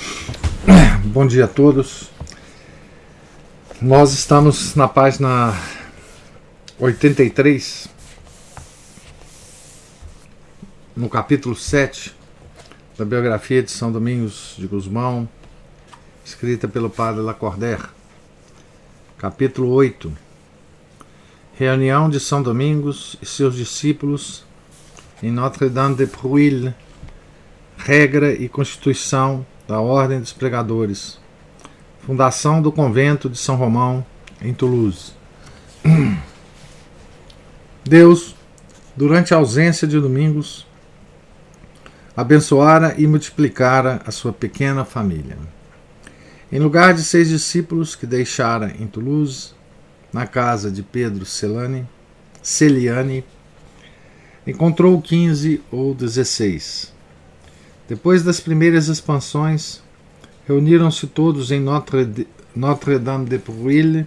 Bom dia a todos. Nós estamos na página 83, no capítulo 7 da biografia de São Domingos de Guzmão, escrita pelo padre Lacordaire. Capítulo 8. Reunião de São Domingos e seus discípulos em Notre-Dame de Prouille, regra e constituição da Ordem dos Pregadores, fundação do convento de São Romão, em Toulouse. Deus, durante a ausência de Domingos, abençoara e multiplicara a sua pequena família. Em lugar de seis discípulos que deixara em Toulouse, na casa de Pedro Celani, Celiani, encontrou quinze ou dezesseis depois das primeiras expansões, reuniram-se todos em Notre-Dame Notre de Prouille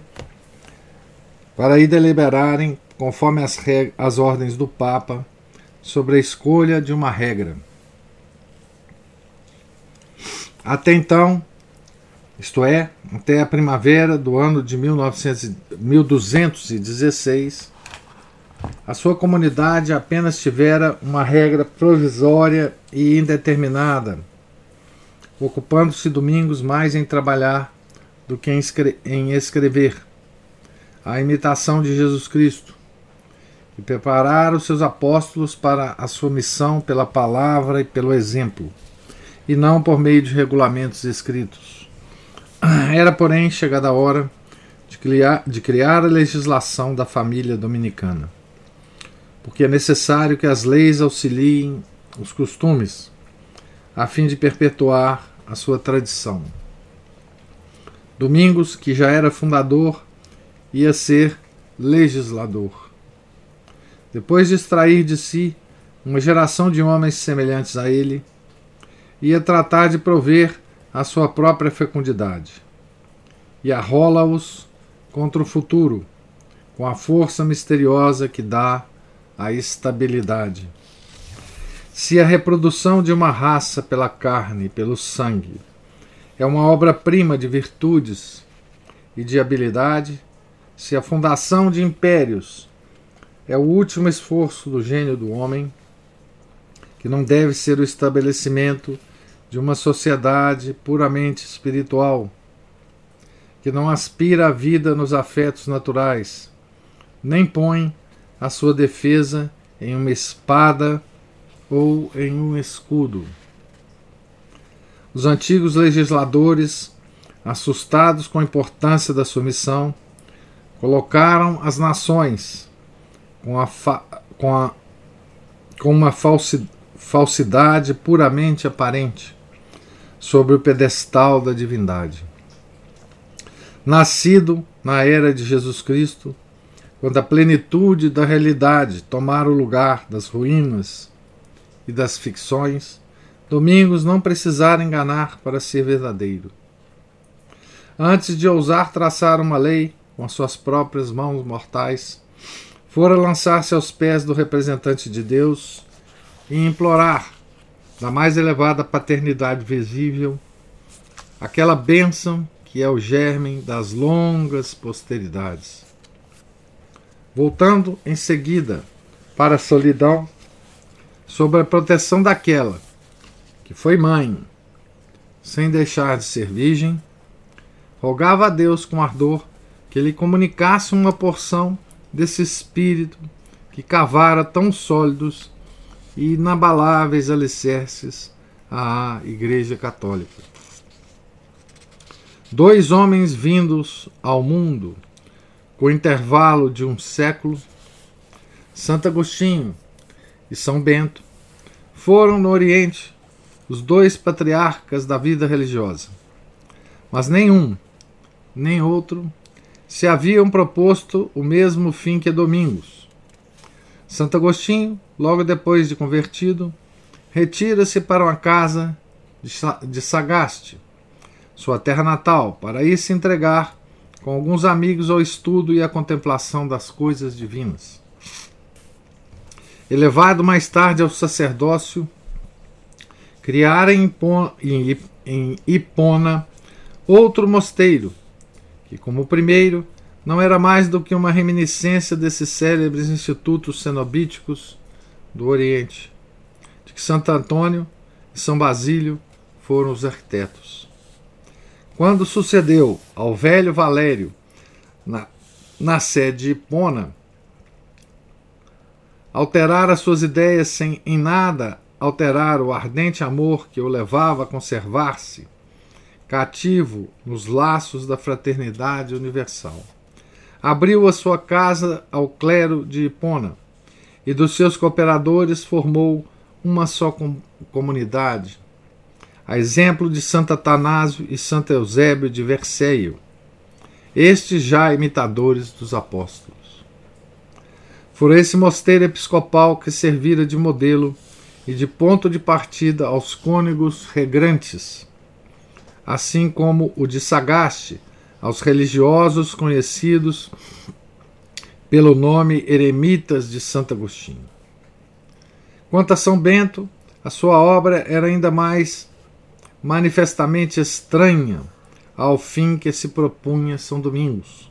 para aí deliberarem, conforme as, as ordens do Papa, sobre a escolha de uma regra. Até então, isto é, até a primavera do ano de 1900, 1216, a sua comunidade apenas tivera uma regra provisória e indeterminada, ocupando-se domingos mais em trabalhar do que em escrever, a imitação de Jesus Cristo, e preparar os seus apóstolos para a sua missão pela palavra e pelo exemplo, e não por meio de regulamentos escritos. Era, porém, chegada a hora de criar, de criar a legislação da família dominicana porque é necessário que as leis auxiliem os costumes, a fim de perpetuar a sua tradição. Domingos, que já era fundador, ia ser legislador. Depois de extrair de si uma geração de homens semelhantes a ele, ia tratar de prover a sua própria fecundidade e arrola-os contra o futuro com a força misteriosa que dá a estabilidade. Se a reprodução de uma raça pela carne, pelo sangue, é uma obra-prima de virtudes e de habilidade, se a fundação de impérios é o último esforço do gênio do homem, que não deve ser o estabelecimento de uma sociedade puramente espiritual, que não aspira à vida nos afetos naturais, nem põe a sua defesa em uma espada ou em um escudo. Os antigos legisladores, assustados com a importância da sua missão, colocaram as nações com, a com, a, com uma falsi falsidade puramente aparente sobre o pedestal da divindade. Nascido na era de Jesus Cristo, quando a plenitude da realidade tomar o lugar das ruínas e das ficções, Domingos não precisara enganar para ser verdadeiro. Antes de ousar traçar uma lei com as suas próprias mãos mortais, fora lançar-se aos pés do representante de Deus e implorar, da mais elevada paternidade visível, aquela bênção que é o germe das longas posteridades. Voltando em seguida para a solidão, sob a proteção daquela que foi mãe, sem deixar de ser virgem, rogava a Deus com ardor que lhe comunicasse uma porção desse espírito que cavara tão sólidos e inabaláveis alicerces à Igreja Católica. Dois homens vindos ao mundo com intervalo de um século, Santo Agostinho e São Bento foram no Oriente os dois patriarcas da vida religiosa. Mas nenhum, nem outro, se haviam proposto o mesmo fim que Domingos. Santo Agostinho, logo depois de convertido, retira-se para uma casa de Sagaste, sua terra natal, para ir se entregar com alguns amigos ao estudo e à contemplação das coisas divinas. Elevado mais tarde ao sacerdócio, criara em Hipona outro mosteiro, que, como o primeiro, não era mais do que uma reminiscência desses célebres institutos cenobíticos do Oriente, de que Santo Antônio e São Basílio foram os arquitetos. Quando sucedeu ao velho Valério na, na sede de Hipona, alterar as suas ideias sem em nada alterar o ardente amor que o levava a conservar-se cativo nos laços da fraternidade universal. Abriu a sua casa ao clero de Hipona e dos seus cooperadores formou uma só com comunidade, a exemplo de Santo Atanásio e Santo Eusébio de Verceio, estes já imitadores dos apóstolos. Foi esse mosteiro episcopal que servira de modelo e de ponto de partida aos cônegos regrantes, assim como o de Sagaste aos religiosos conhecidos pelo nome Eremitas de Santo Agostinho. Quanto a São Bento, a sua obra era ainda mais manifestamente estranha ao fim que se propunha São Domingos.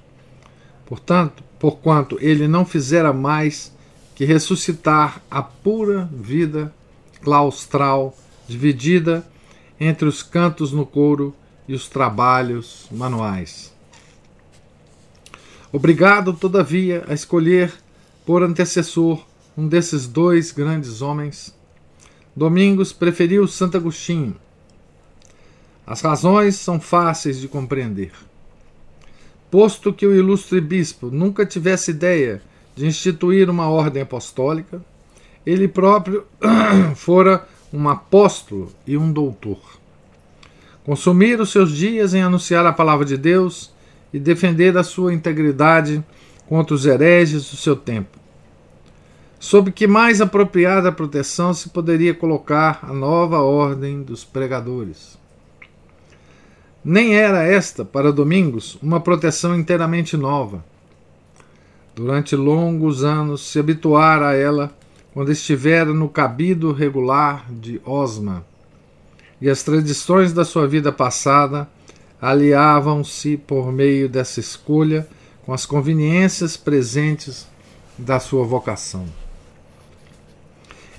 Portanto, porquanto ele não fizera mais que ressuscitar a pura vida claustral dividida entre os cantos no couro e os trabalhos manuais. Obrigado, todavia, a escolher por antecessor um desses dois grandes homens, Domingos preferiu Santo Agostinho, as razões são fáceis de compreender. Posto que o ilustre bispo nunca tivesse ideia de instituir uma ordem apostólica, ele próprio fora um apóstolo e um doutor. Consumir os seus dias em anunciar a palavra de Deus e defender a sua integridade contra os hereges do seu tempo. Sob que mais apropriada proteção se poderia colocar a nova ordem dos pregadores? Nem era esta, para Domingos, uma proteção inteiramente nova. Durante longos anos se habituara a ela quando estivera no cabido regular de Osma, e as tradições da sua vida passada aliavam-se por meio dessa escolha com as conveniências presentes da sua vocação.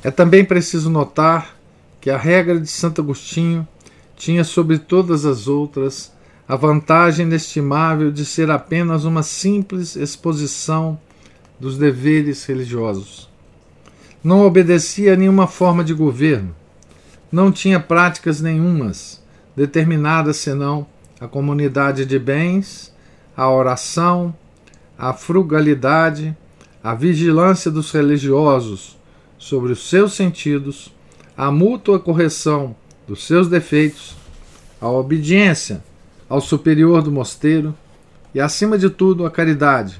É também preciso notar que a regra de Santo Agostinho tinha sobre todas as outras a vantagem inestimável de ser apenas uma simples exposição dos deveres religiosos. Não obedecia a nenhuma forma de governo, não tinha práticas nenhumas determinadas senão a comunidade de bens, a oração, a frugalidade, a vigilância dos religiosos sobre os seus sentidos, a mútua correção dos seus defeitos, a obediência ao superior do mosteiro e, acima de tudo, a caridade,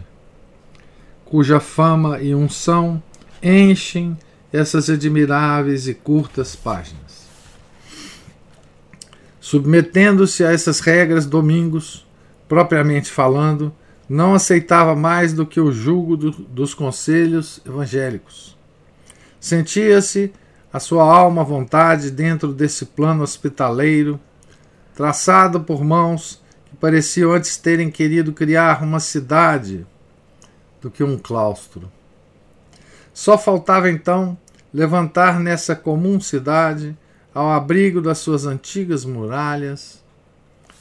cuja fama e unção enchem essas admiráveis e curtas páginas. Submetendo-se a essas regras, Domingos, propriamente falando, não aceitava mais do que o julgo do, dos conselhos evangélicos. Sentia-se a sua alma à vontade dentro desse plano hospitaleiro, traçado por mãos que pareciam antes terem querido criar uma cidade do que um claustro. Só faltava então levantar nessa comum cidade, ao abrigo das suas antigas muralhas,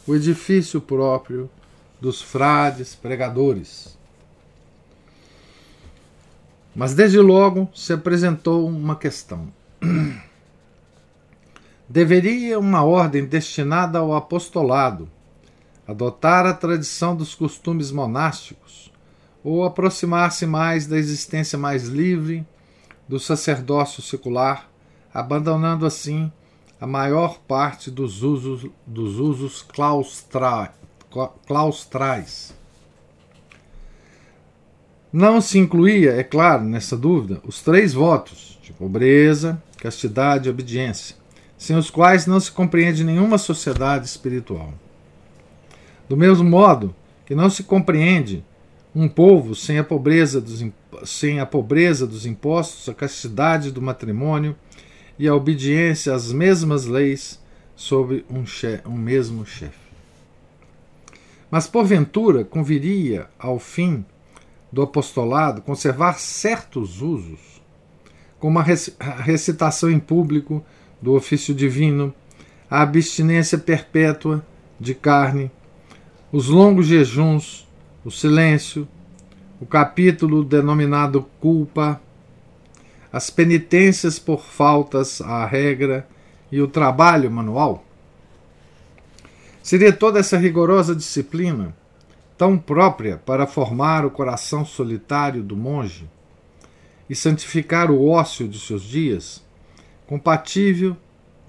o edifício próprio dos frades pregadores. Mas desde logo se apresentou uma questão. Deveria uma ordem destinada ao apostolado adotar a tradição dos costumes monásticos ou aproximar-se mais da existência mais livre do sacerdócio secular, abandonando assim a maior parte dos usos, dos usos claustra, claustrais. Não se incluía, é claro, nessa dúvida, os três votos de pobreza, castidade e obediência, sem os quais não se compreende nenhuma sociedade espiritual. Do mesmo modo que não se compreende um povo sem a pobreza dos, sem a pobreza dos impostos, a castidade do matrimônio e a obediência às mesmas leis sob um, chefe, um mesmo chefe. Mas porventura conviria ao fim do apostolado conservar certos usos, como a recitação em público do ofício divino, a abstinência perpétua de carne, os longos jejuns, o silêncio, o capítulo denominado culpa, as penitências por faltas à regra e o trabalho manual? Seria toda essa rigorosa disciplina tão própria para formar o coração solitário do monge e santificar o ócio de seus dias, compatível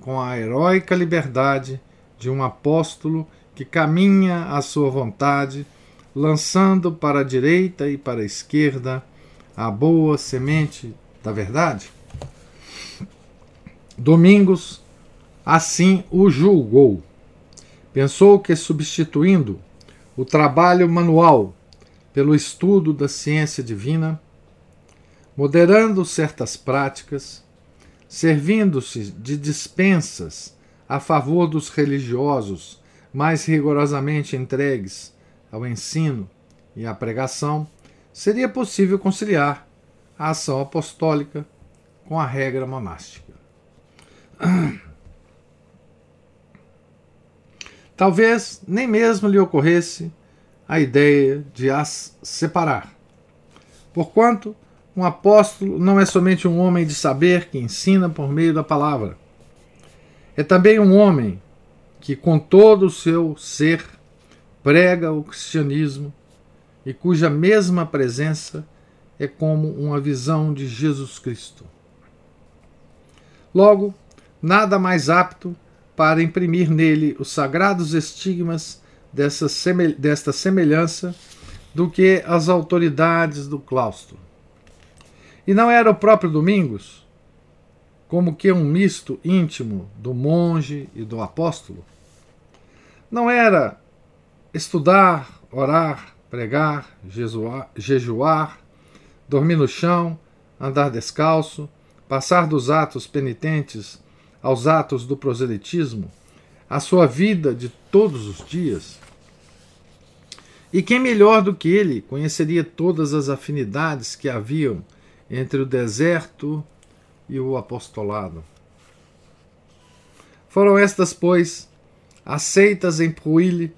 com a heróica liberdade de um apóstolo que caminha à sua vontade, lançando para a direita e para a esquerda a boa semente da verdade? Domingos assim o julgou. Pensou que substituindo o trabalho manual pelo estudo da ciência divina, moderando certas práticas, servindo-se de dispensas a favor dos religiosos mais rigorosamente entregues ao ensino e à pregação, seria possível conciliar a ação apostólica com a regra monástica. Talvez nem mesmo lhe ocorresse a ideia de as separar. Porquanto um apóstolo não é somente um homem de saber que ensina por meio da palavra. É também um homem que, com todo o seu ser, prega o cristianismo e cuja mesma presença é como uma visão de Jesus Cristo. Logo, nada mais apto para imprimir nele os sagrados estigmas dessa desta semelhança do que as autoridades do claustro. E não era o próprio Domingos, como que um misto íntimo do monge e do apóstolo? Não era estudar, orar, pregar, jejuar, dormir no chão, andar descalço, passar dos atos penitentes aos atos do proselitismo, a sua vida de todos os dias? E quem melhor do que ele conheceria todas as afinidades que haviam entre o deserto e o apostolado? Foram estas, pois, aceitas em Pruile,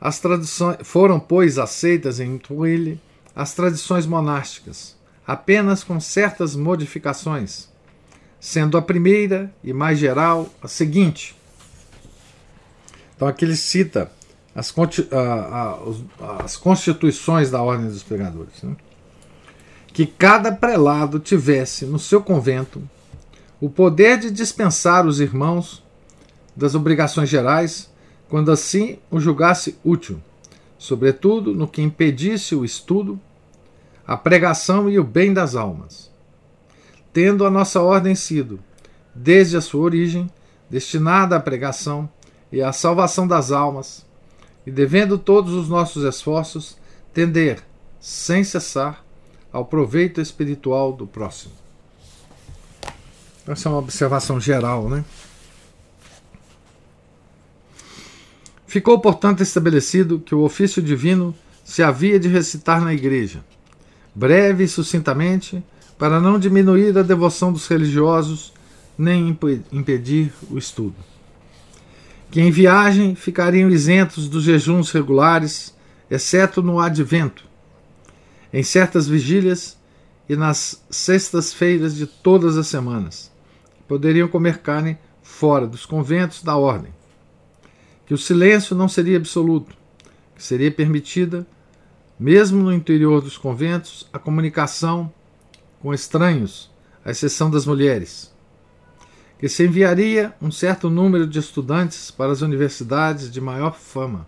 as tradições foram, pois, aceitas em Pruile as tradições monásticas, apenas com certas modificações sendo a primeira e mais geral a seguinte. Então aqui ele cita as, as constituições da Ordem dos Pregadores. Né? Que cada prelado tivesse no seu convento o poder de dispensar os irmãos das obrigações gerais, quando assim o julgasse útil, sobretudo no que impedisse o estudo, a pregação e o bem das almas. Tendo a nossa ordem sido, desde a sua origem, destinada à pregação e à salvação das almas, e devendo todos os nossos esforços tender, sem cessar, ao proveito espiritual do próximo. Essa é uma observação geral, né? Ficou, portanto, estabelecido que o ofício divino se havia de recitar na igreja, breve e sucintamente, para não diminuir a devoção dos religiosos nem impedir o estudo. Que em viagem ficariam isentos dos jejuns regulares, exceto no advento, em certas vigílias e nas sextas-feiras de todas as semanas. Poderiam comer carne fora dos conventos da ordem. Que o silêncio não seria absoluto, que seria permitida, mesmo no interior dos conventos, a comunicação com estranhos, à exceção das mulheres. que se enviaria um certo número de estudantes para as universidades de maior fama,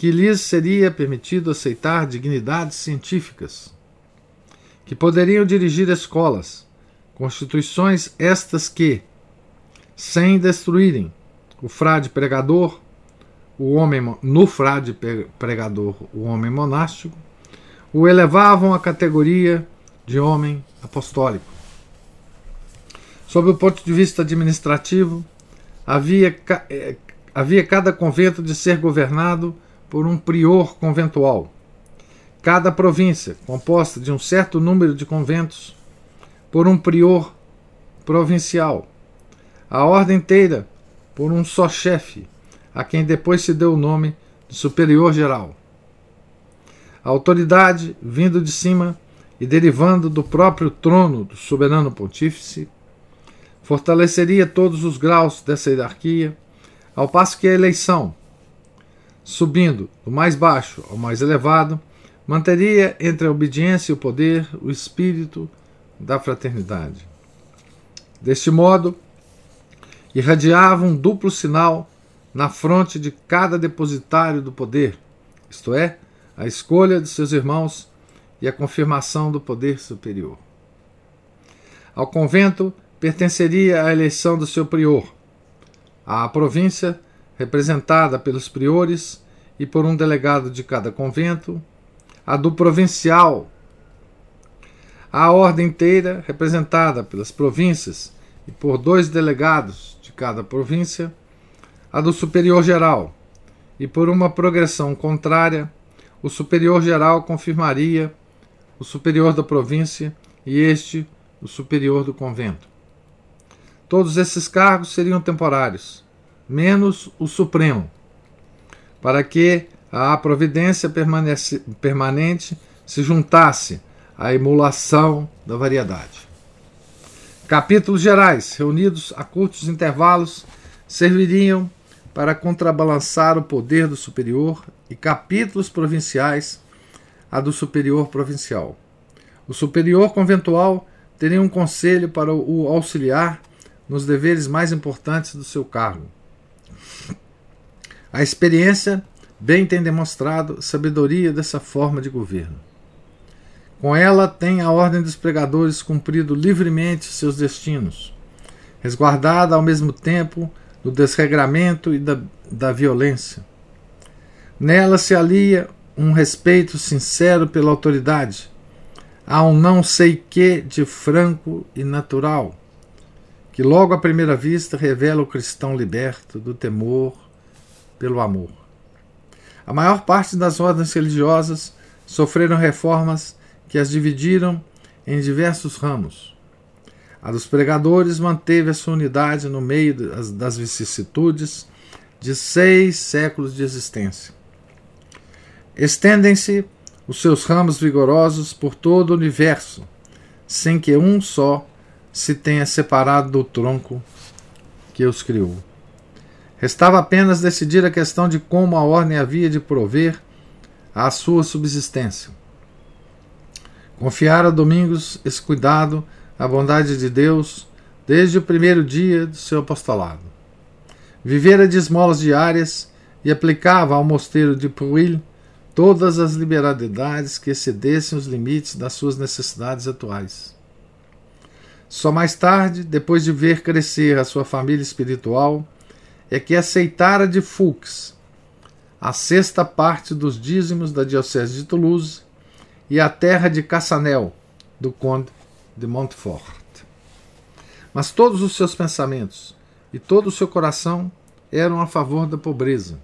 que lhes seria permitido aceitar dignidades científicas, que poderiam dirigir escolas, constituições estas que, sem destruírem o frade pregador, o homem no frade pregador, o homem monástico, o elevavam à categoria de homem apostólico. Sob o ponto de vista administrativo, havia, eh, havia cada convento de ser governado por um prior conventual. Cada província, composta de um certo número de conventos, por um prior provincial. A ordem inteira por um só chefe, a quem depois se deu o nome de superior geral. A autoridade, vindo de cima e derivando do próprio trono do soberano pontífice, fortaleceria todos os graus dessa hierarquia, ao passo que a eleição, subindo do mais baixo ao mais elevado, manteria entre a obediência e o poder o espírito da fraternidade. Deste modo, irradiava um duplo sinal na fronte de cada depositário do poder, isto é, a escolha de seus irmãos e a confirmação do poder superior. Ao convento pertenceria a eleição do seu prior, à província, representada pelos priores e por um delegado de cada convento, a do provincial, a ordem inteira, representada pelas províncias e por dois delegados de cada província, a do superior geral, e por uma progressão contrária, o superior geral confirmaria o superior da província e este o superior do convento. Todos esses cargos seriam temporários, menos o supremo, para que a providência permanente se juntasse à emulação da variedade. Capítulos gerais, reunidos a curtos intervalos, serviriam para contrabalançar o poder do superior e capítulos provinciais a do superior provincial. O superior conventual teria um conselho para o auxiliar nos deveres mais importantes do seu cargo. A experiência bem tem demonstrado sabedoria dessa forma de governo. Com ela tem a ordem dos pregadores cumprido livremente seus destinos, resguardada ao mesmo tempo do desregramento e da, da violência. Nela se alia um respeito sincero pela autoridade, há um não sei que de franco e natural, que logo à primeira vista revela o cristão liberto do temor pelo amor. A maior parte das ordens religiosas sofreram reformas que as dividiram em diversos ramos. A dos pregadores manteve a sua unidade no meio das vicissitudes de seis séculos de existência. Estendem-se os seus ramos vigorosos por todo o universo, sem que um só se tenha separado do tronco que os criou. Restava apenas decidir a questão de como a ordem havia de prover a sua subsistência. Confiara a Domingos esse cuidado à bondade de Deus desde o primeiro dia do seu apostolado. Vivera de esmolas diárias e aplicava ao mosteiro de Pruil todas as liberalidades que excedessem os limites das suas necessidades atuais. Só mais tarde, depois de ver crescer a sua família espiritual, é que aceitara de Fux a sexta parte dos dízimos da Diocese de Toulouse e a terra de Cassanel, do conde de Montfort. Mas todos os seus pensamentos e todo o seu coração eram a favor da pobreza.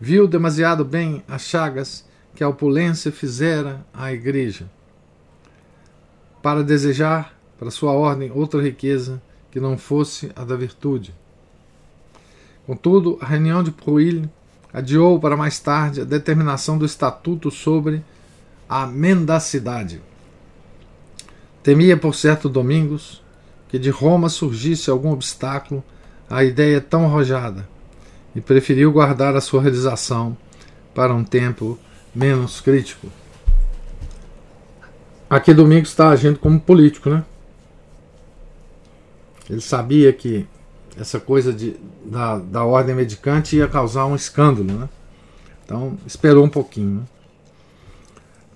Viu demasiado bem as chagas que a opulência fizera à igreja, para desejar para sua ordem outra riqueza que não fosse a da virtude. Contudo, a reunião de Pruil adiou para mais tarde a determinação do estatuto sobre a mendacidade. Temia, por certo, Domingos, que de Roma surgisse algum obstáculo à ideia tão arrojada, e preferiu guardar a sua realização para um tempo menos crítico. Aqui Domingos está agindo como político, né? Ele sabia que essa coisa de, da, da ordem medicante ia causar um escândalo, né? Então esperou um pouquinho. Né?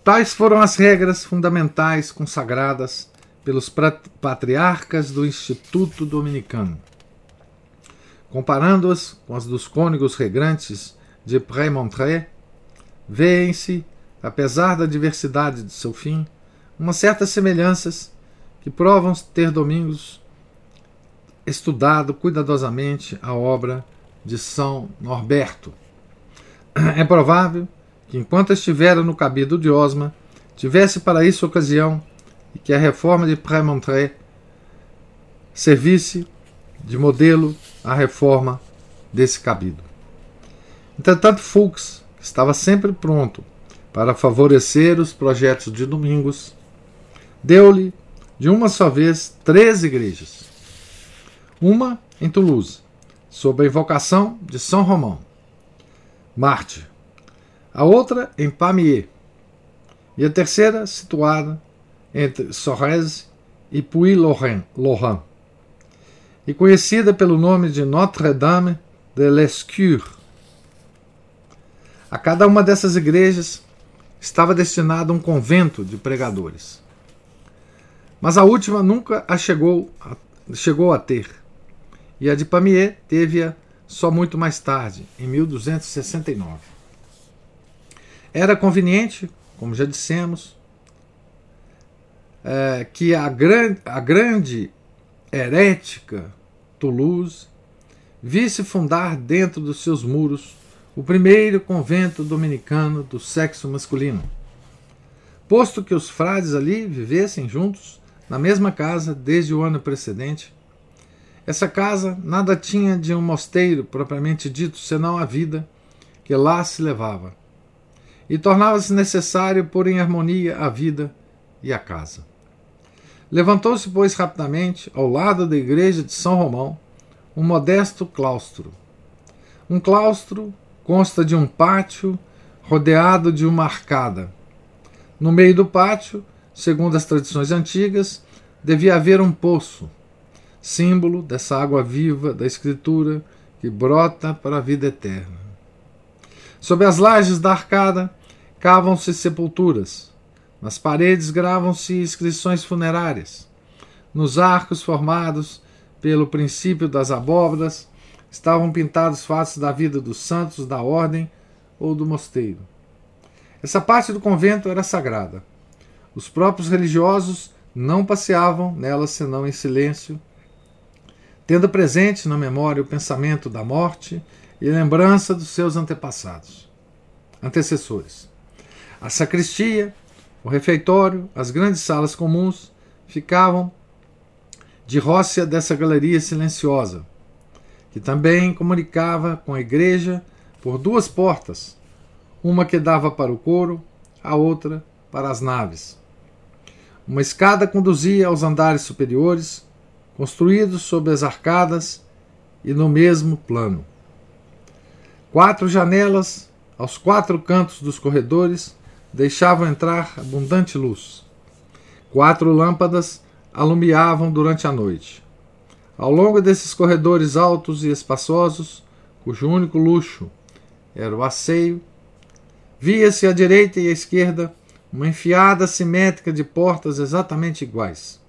Tais foram as regras fundamentais consagradas pelos patriarcas do Instituto Dominicano. Comparando-as com as dos cônegos regrantes de Prémontré, veem-se, apesar da diversidade de seu fim, umas certas semelhanças que provam ter Domingos estudado cuidadosamente a obra de São Norberto. É provável que, enquanto estivera no cabido de Osma, tivesse para isso ocasião e que a reforma de Prémontré servisse de modelo à reforma desse cabido. Entretanto, Fuchs estava sempre pronto para favorecer os projetos de Domingos, deu-lhe, de uma só vez, três igrejas. Uma em Toulouse, sob a invocação de São Romão, Marte. A outra em Pamiers. E a terceira situada entre Sorreze e Puy-Laurent, e conhecida pelo nome de Notre-Dame de l'Escure. A cada uma dessas igrejas estava destinado um convento de pregadores. Mas a última nunca a chegou a, chegou a ter, e a de Pamiers teve-a só muito mais tarde, em 1269. Era conveniente, como já dissemos, é, que a, gran, a grande herética Toulouse visse fundar dentro dos seus muros o primeiro convento dominicano do sexo masculino, posto que os frades ali vivessem juntos na mesma casa desde o ano precedente. Essa casa nada tinha de um mosteiro propriamente dito, senão a vida que lá se levava. E tornava-se necessário pôr em harmonia a vida e a casa. Levantou-se, pois, rapidamente, ao lado da igreja de São Romão, um modesto claustro. Um claustro consta de um pátio rodeado de uma arcada. No meio do pátio, segundo as tradições antigas, devia haver um poço, símbolo dessa água viva da Escritura que brota para a vida eterna. Sob as lajes da arcada cavam-se sepulturas, nas paredes gravam-se inscrições funerárias. Nos arcos formados pelo princípio das abóbadas estavam pintados fatos da vida dos santos da ordem ou do mosteiro. Essa parte do convento era sagrada. Os próprios religiosos não passeavam nela senão em silêncio, tendo presente na memória o pensamento da morte e lembrança dos seus antepassados, antecessores. A sacristia o refeitório, as grandes salas comuns ficavam de rócia dessa galeria silenciosa, que também comunicava com a igreja por duas portas, uma que dava para o coro, a outra para as naves. Uma escada conduzia aos andares superiores, construídos sob as arcadas e no mesmo plano. Quatro janelas aos quatro cantos dos corredores deixavam entrar abundante luz. Quatro lâmpadas alumiavam durante a noite. Ao longo desses corredores altos e espaçosos, cujo único luxo era o asseio, via-se à direita e à esquerda uma enfiada simétrica de portas exatamente iguais.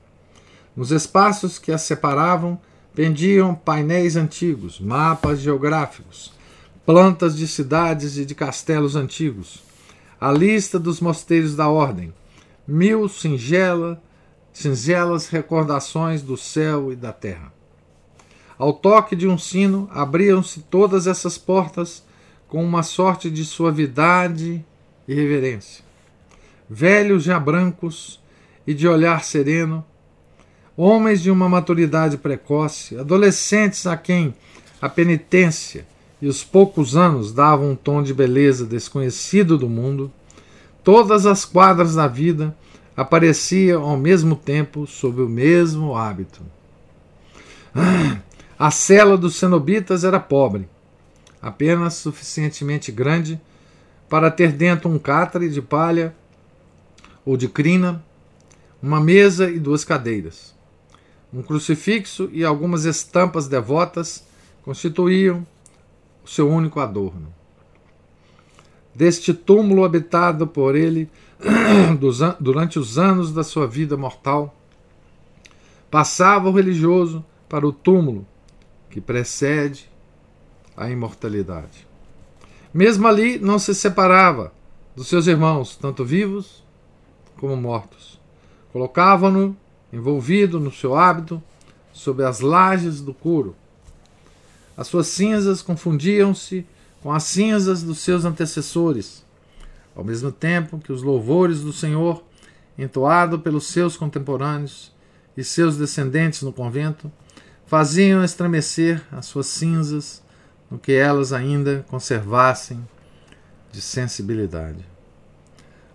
Nos espaços que as separavam pendiam painéis antigos, mapas geográficos, plantas de cidades e de castelos antigos, a lista dos mosteiros da ordem, mil singela, singelas recordações do céu e da terra. Ao toque de um sino, abriam-se todas essas portas com uma sorte de suavidade e reverência. Velhos já brancos e de olhar sereno, homens de uma maturidade precoce, adolescentes a quem a penitência e os poucos anos davam um tom de beleza desconhecido do mundo, todas as quadras da vida apareciam ao mesmo tempo sob o mesmo hábito. A cela dos cenobitas era pobre, apenas suficientemente grande para ter dentro um catre de palha ou de crina, uma mesa e duas cadeiras. Um crucifixo e algumas estampas devotas constituíam o seu único adorno. Deste túmulo habitado por ele durante os anos da sua vida mortal, passava o religioso para o túmulo que precede a imortalidade. Mesmo ali não se separava dos seus irmãos, tanto vivos como mortos. Colocavam-no envolvido no seu hábito sob as lajes do couro. As suas cinzas confundiam-se com as cinzas dos seus antecessores, ao mesmo tempo que os louvores do Senhor, entoado pelos seus contemporâneos e seus descendentes no convento, faziam estremecer as suas cinzas no que elas ainda conservassem de sensibilidade.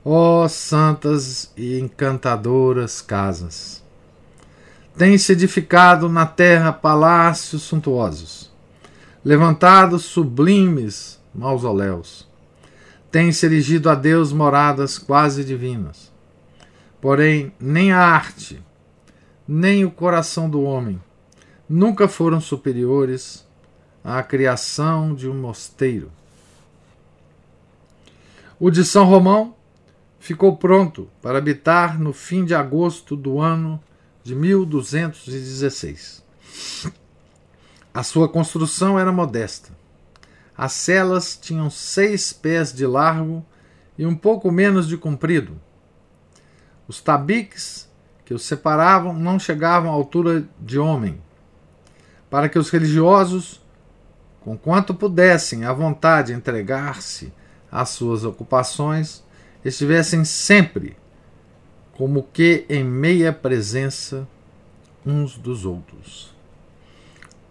Ó oh, santas e encantadoras casas! Tem-se edificado na terra palácios suntuosos, levantados sublimes mausoléus. Tem-se erigido a Deus moradas quase divinas. Porém, nem a arte, nem o coração do homem nunca foram superiores à criação de um mosteiro. O de São Romão ficou pronto para habitar no fim de agosto do ano de 1216. A sua construção era modesta. As celas tinham seis pés de largo e um pouco menos de comprido. Os tabiques que os separavam não chegavam à altura de homem, para que os religiosos, com quanto pudessem à vontade entregar-se às suas ocupações, estivessem sempre como que em meia presença uns dos outros.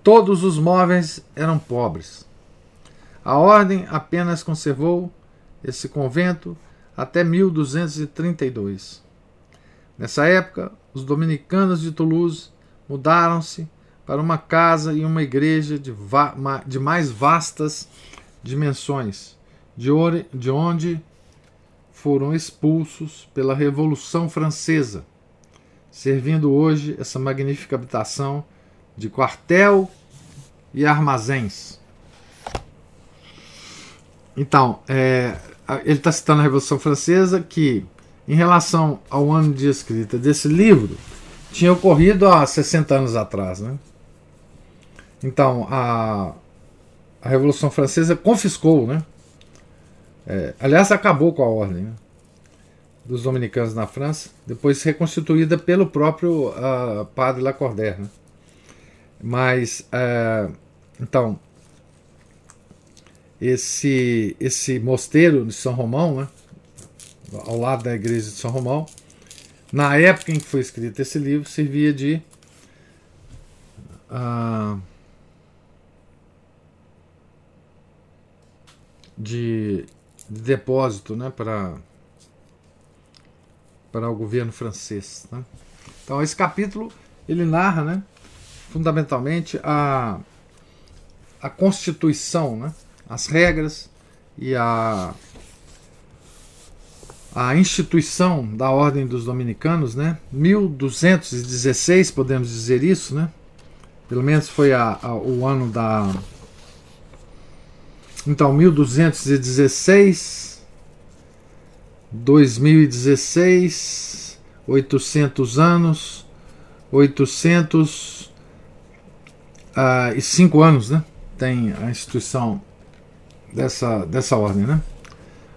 Todos os móveis eram pobres. A ordem apenas conservou esse convento até 1232. Nessa época, os dominicanos de Toulouse mudaram-se para uma casa e uma igreja de, de mais vastas dimensões, de, de onde foram expulsos pela Revolução Francesa, servindo hoje essa magnífica habitação de quartel e armazéns. Então, é, ele está citando a Revolução Francesa, que, em relação ao ano de escrita desse livro, tinha ocorrido há 60 anos atrás. Né? Então, a, a Revolução Francesa confiscou, né? É, aliás, acabou com a ordem né? dos dominicanos na França, depois reconstituída pelo próprio uh, padre Lacordaire. Né? Mas, uh, então, esse, esse mosteiro de São Romão, né? ao lado da igreja de São Romão, na época em que foi escrito esse livro, servia de. Uh, de, de depósito né, para, para o governo francês. Né? Então esse capítulo ele narra né, fundamentalmente a, a constituição, né, as regras e a, a instituição da Ordem dos Dominicanos, né, 1216 podemos dizer isso, né, pelo menos foi a, a, o ano da então, 1216, 2016, 800 anos, 805 ah, e cinco anos, né? Tem a instituição dessa, dessa ordem, né?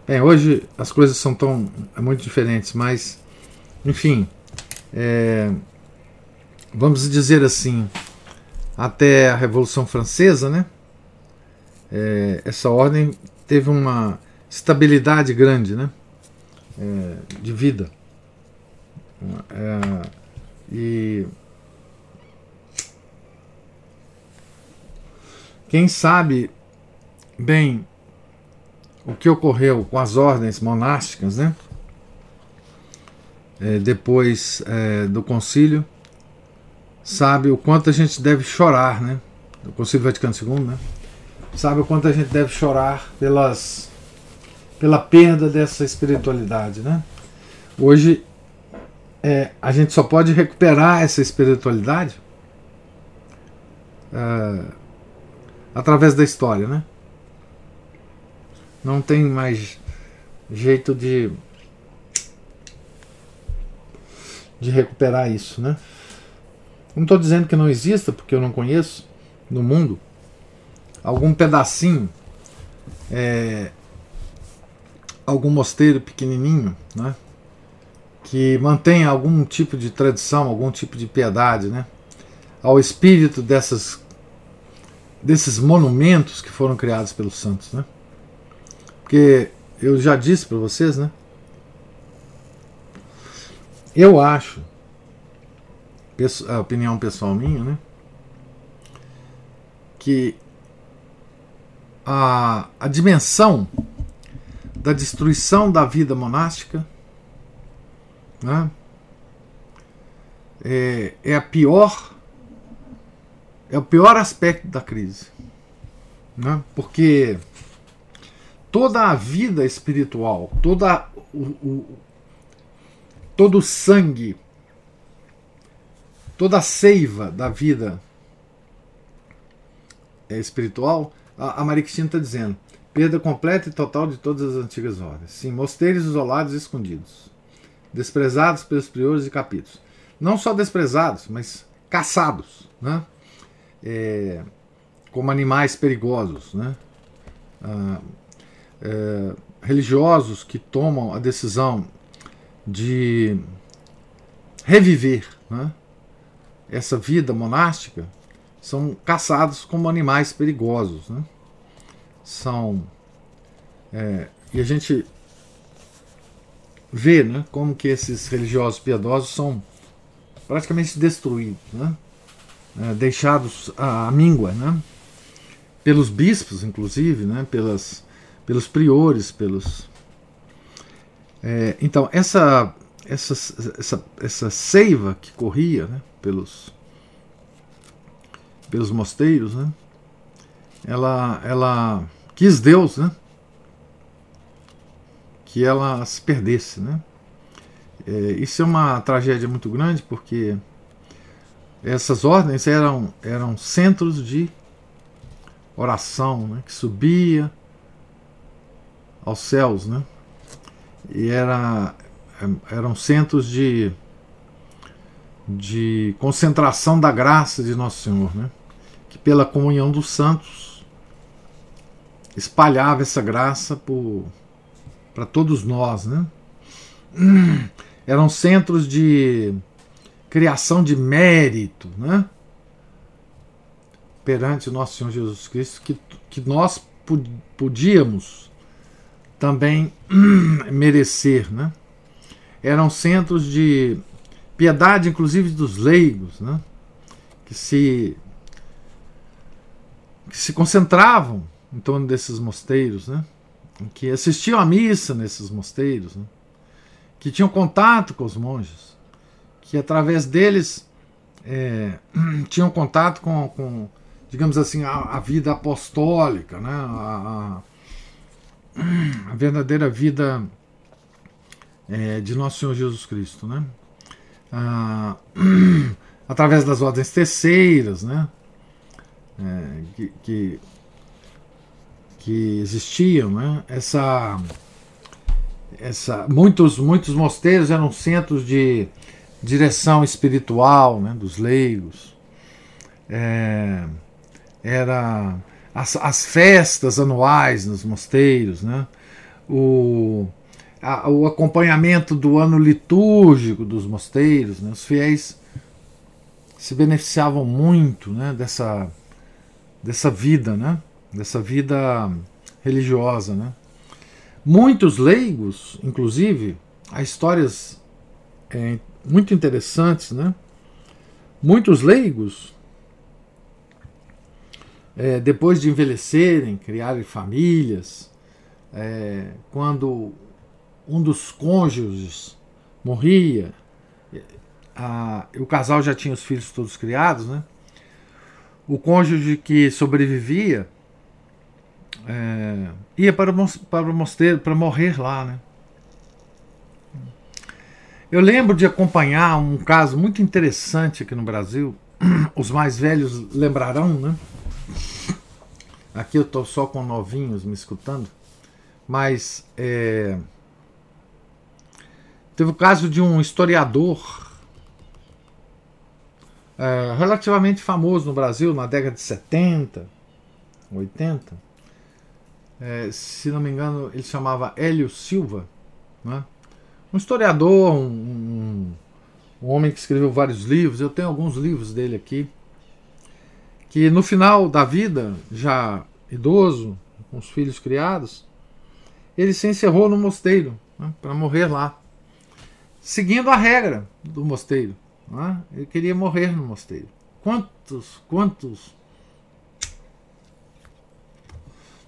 Bem, hoje as coisas são tão é muito diferentes, mas, enfim, é, vamos dizer assim, até a Revolução Francesa, né? É, essa ordem teve uma estabilidade grande né? É, de vida. É, e quem sabe bem o que ocorreu com as ordens monásticas, né? É, depois é, do concílio, sabe o quanto a gente deve chorar, né? Do Concílio Vaticano II, né? Sabe o quanto a gente deve chorar pelas pela perda dessa espiritualidade, né? Hoje é, a gente só pode recuperar essa espiritualidade é, através da história, né? Não tem mais jeito de de recuperar isso, né? Não estou dizendo que não exista, porque eu não conheço no mundo algum pedacinho, é, algum mosteiro pequenininho, né? Que mantenha algum tipo de tradição, algum tipo de piedade, né? Ao espírito dessas desses monumentos que foram criados pelos santos, né? Porque eu já disse para vocês, né? Eu acho, a opinião pessoal minha, né? Que a, a dimensão da destruição da vida monástica né, é, é a pior é o pior aspecto da crise. Né? Porque toda a vida espiritual, toda o, o, todo o sangue, toda a seiva da vida espiritual, a, a Maria Cristina está dizendo, perda completa e total de todas as antigas ordens. Sim, mosteiros isolados e escondidos, desprezados pelos priores e capítulos. Não só desprezados, mas caçados. Né? é, como animais perigosos, né? Ah, é, religiosos que tomam a decisão de reviver né? essa vida monástica são caçados como animais perigosos. Né? São. É, e a gente vê né, como que esses religiosos piedosos são praticamente destruídos. Né? é, deixados à míngua, né? pelos bispos, inclusive, né? Pelas, pelos priores, pelos. É, então, essa, essa, essa, essa seiva que corria né? pelos, pelos mosteiros, né? ela, ela quis Deus né? que ela se perdesse. Né? É, isso é uma tragédia muito grande porque essas ordens eram, eram centros de oração, né, que subia aos céus, né? E era, eram centros de, de concentração da graça de Nosso Senhor, né? Que pela comunhão dos santos espalhava essa graça para todos nós, né? Eram centros de criação de mérito, né? Perante o nosso Senhor Jesus Cristo, que, que nós podíamos também merecer, né? Eram centros de piedade, inclusive dos leigos, né? Que se que se concentravam em torno desses mosteiros, né? Que assistiam à missa nesses mosteiros, né? que tinham contato com os monges que através deles é, tinham contato com, com digamos assim, a, a, vida apostólica, né? a, a, a verdadeira vida é, de Nosso Senhor Jesus Cristo. Né? Ah, através das ordens terceiras, né? É, que, que, que, existiam, né? essa, essa, muitos, muitos mosteiros eram centros de direção espiritual né, dos leigos, é, era as, as, festas anuais nos mosteiros, né, o, a, o acompanhamento do ano litúrgico dos mosteiros, né, os fiéis se beneficiavam muito né, dessa, dessa vida, né, dessa vida religiosa. Né. Muitos leigos, inclusive, há histórias é, muito interessantes, né? Muitos leigos, é, depois de envelhecerem, criarem famílias, é, quando um dos cônjuges morria, a, o casal já tinha os filhos todos criados, né? O cônjuge que sobrevivia é, ia para para o mosteiro para morrer lá, né? Eu lembro de acompanhar um caso muito interessante aqui no Brasil. Os mais velhos lembrarão, né? Aqui eu estou só com novinhos me escutando, mas é, teve o caso de um historiador é, relativamente famoso no Brasil na década de 70, 80. É, se não me engano, ele chamava Hélio Silva. Né? um historiador, um, um, um, homem que escreveu vários livros. Eu tenho alguns livros dele aqui. Que no final da vida, já idoso, com os filhos criados, ele se encerrou no mosteiro né, para morrer lá, seguindo a regra do mosteiro. Né? Ele queria morrer no mosteiro. Quantos, quantos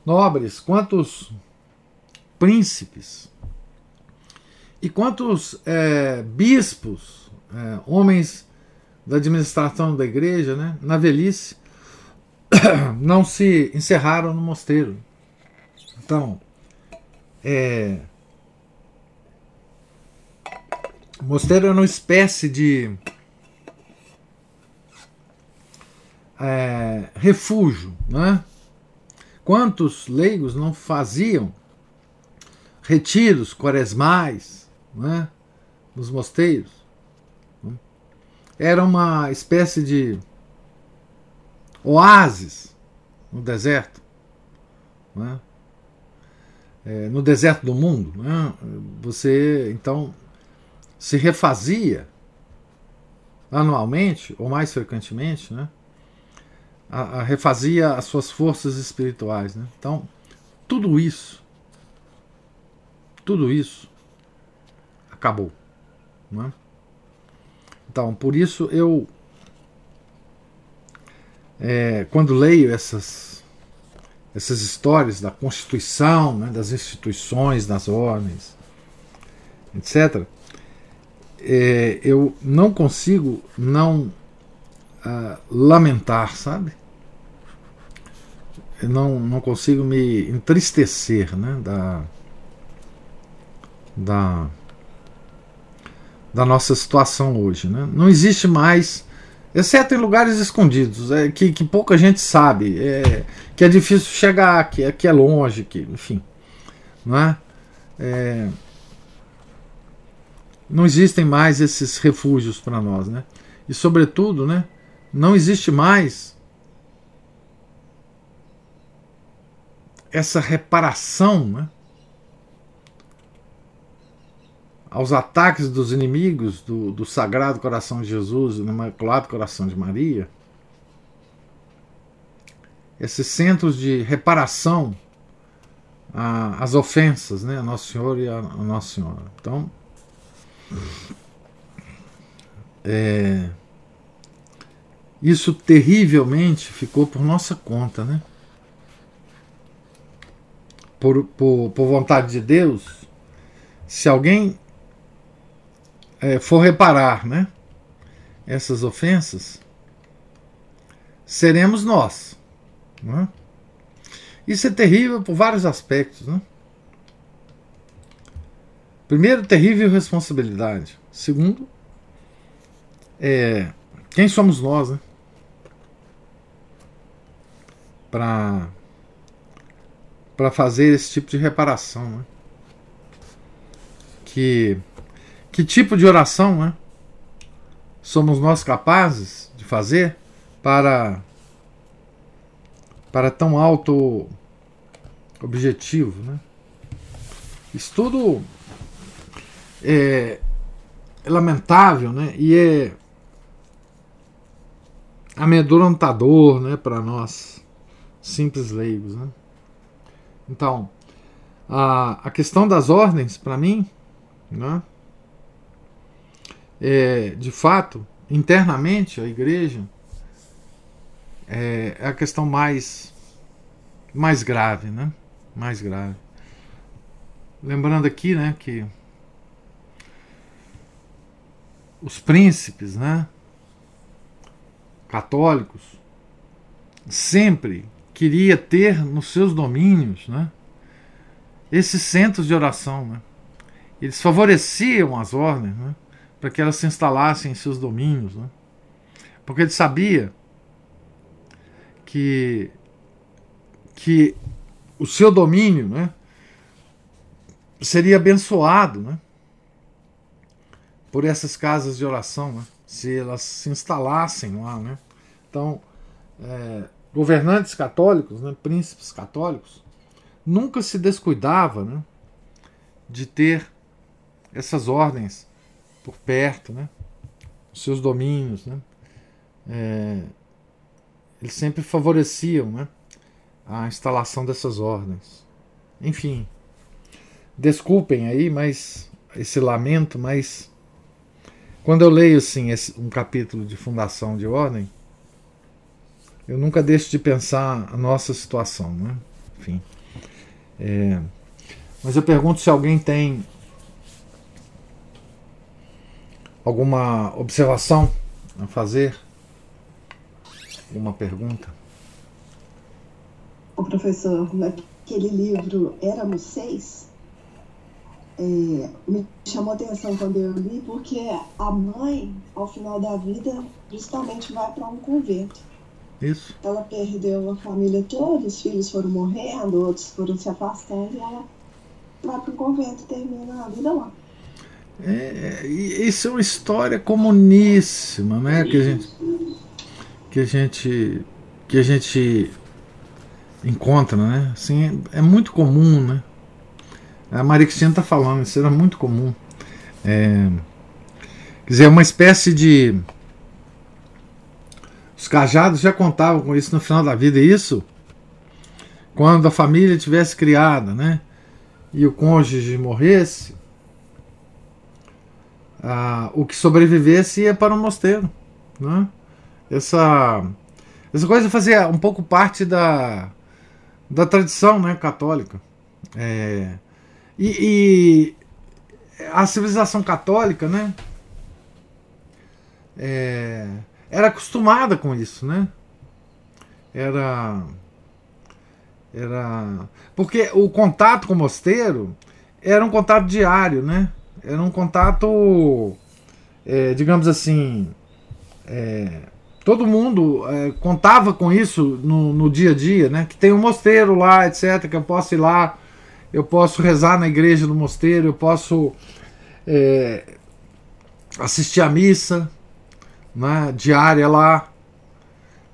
nobres, quantos príncipes e quantos é, bispos, é, homens da administração da igreja, né, na velhice, não se encerraram no mosteiro. Então, é, o mosteiro era uma espécie de é, refúgio, né? Quantos leigos não faziam retiros quaresmais, né, nos mosteiros. Era uma espécie de oásis no deserto. Né? É, no deserto do mundo. Né? Você então se refazia anualmente, ou mais frequentemente, né? A, a refazia as suas forças espirituais. Né? Então, tudo isso, tudo isso acabou. Né? Então, por isso eu, é, quando leio essas, essas histórias da Constituição, né, das instituições, das ordens, etc., é, eu não consigo não uh, lamentar, sabe? Eu não, não consigo me entristecer né, da, da da nossa situação hoje. Né? Não existe mais, exceto em lugares escondidos, é, que, que pouca gente sabe, é, que é difícil chegar, que é, que é longe, que, enfim. Não, é? é não existem mais esses refúgios para nós. Né? E, sobretudo, né, não existe mais essa reparação. Né? aos ataques dos inimigos do, do Sagrado Coração de Jesus e do Imaculado Coração de Maria, esses centros de reparação às ofensas né, a Nosso Senhor e a, a Nossa Senhora. Então, é, isso terrivelmente ficou por nossa conta, né? Por, por, por vontade de Deus, se alguém é, for reparar né, essas ofensas, seremos nós. Né? Isso é terrível por vários aspectos. Né? Primeiro, terrível responsabilidade. Segundo, é, quem somos nós né? para para fazer esse tipo de reparação. Né? Que que tipo de oração né, somos nós capazes de fazer para, para tão alto objetivo? Né? Isso tudo é, é lamentável né, e é amedrontador né, para nós, simples leigos. Né? Então, a, a questão das ordens, para mim, né, é, de fato, internamente, a igreja é, é a questão mais, mais grave, né? Mais grave. Lembrando aqui, né, que os príncipes, né, católicos, sempre queria ter nos seus domínios, né, esses centros de oração, né? Eles favoreciam as ordens, né? para que elas se instalassem em seus domínios, né? porque ele sabia que que o seu domínio, né, seria abençoado, né, por essas casas de oração, né, se elas se instalassem lá, né. Então, é, governantes católicos, né, príncipes católicos, nunca se descuidava, né, de ter essas ordens por perto, né, os seus domínios, né. É, eles sempre favoreciam, né, a instalação dessas ordens. Enfim, desculpem aí, mas esse lamento, mas quando eu leio assim esse, um capítulo de fundação de ordem, eu nunca deixo de pensar a nossa situação, né? Enfim. É, mas eu pergunto se alguém tem alguma observação a fazer, alguma pergunta. O professor, naquele livro Éramos Seis, é, me chamou atenção quando eu li, porque a mãe, ao final da vida, justamente vai para um convento. Isso. Ela perdeu a família toda, os filhos foram morrendo, outros foram se afastando, e ela vai para um convento e termina a vida lá. É, isso é uma história comuníssima, né? Que a gente, que a gente, que a gente encontra, né? Assim, é, é muito comum, né? A Maria Cristina está falando, isso era muito comum. É, quer dizer, é uma espécie de. Os cajados já contavam com isso no final da vida, isso quando a família tivesse criada, né? E o cônjuge morresse, o que sobrevivesse ia para o mosteiro, né? Essa essa coisa fazia um pouco parte da da tradição, né, católica. É, e, e a civilização católica, né, é, era acostumada com isso, né? Era era porque o contato com o mosteiro era um contato diário, né? Era um contato, é, digamos assim, é, todo mundo é, contava com isso no, no, dia a dia, né? Que tem um mosteiro lá, etc. Que eu posso ir lá eu posso rezar na igreja do mosteiro, eu posso é, assistir a missa né, diária lá.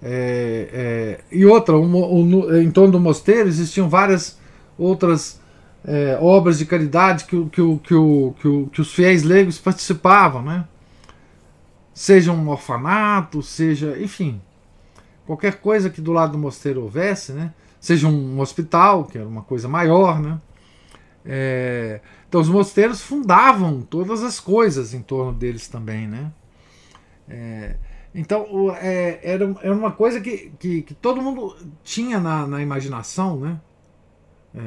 É, é, e outra, um, um, em torno do mosteiro existiam várias outras é, obras de caridade que, que, que, que, que os fiéis leigos participavam, né? seja um orfanato, seja, enfim, qualquer coisa que do lado do mosteiro houvesse, né? Seja um hospital, que era uma coisa maior, né? É, então os mosteiros fundavam todas as coisas em torno deles também, né? É, então é, era, era uma coisa que, que, que, todo mundo tinha na, na imaginação, né? É,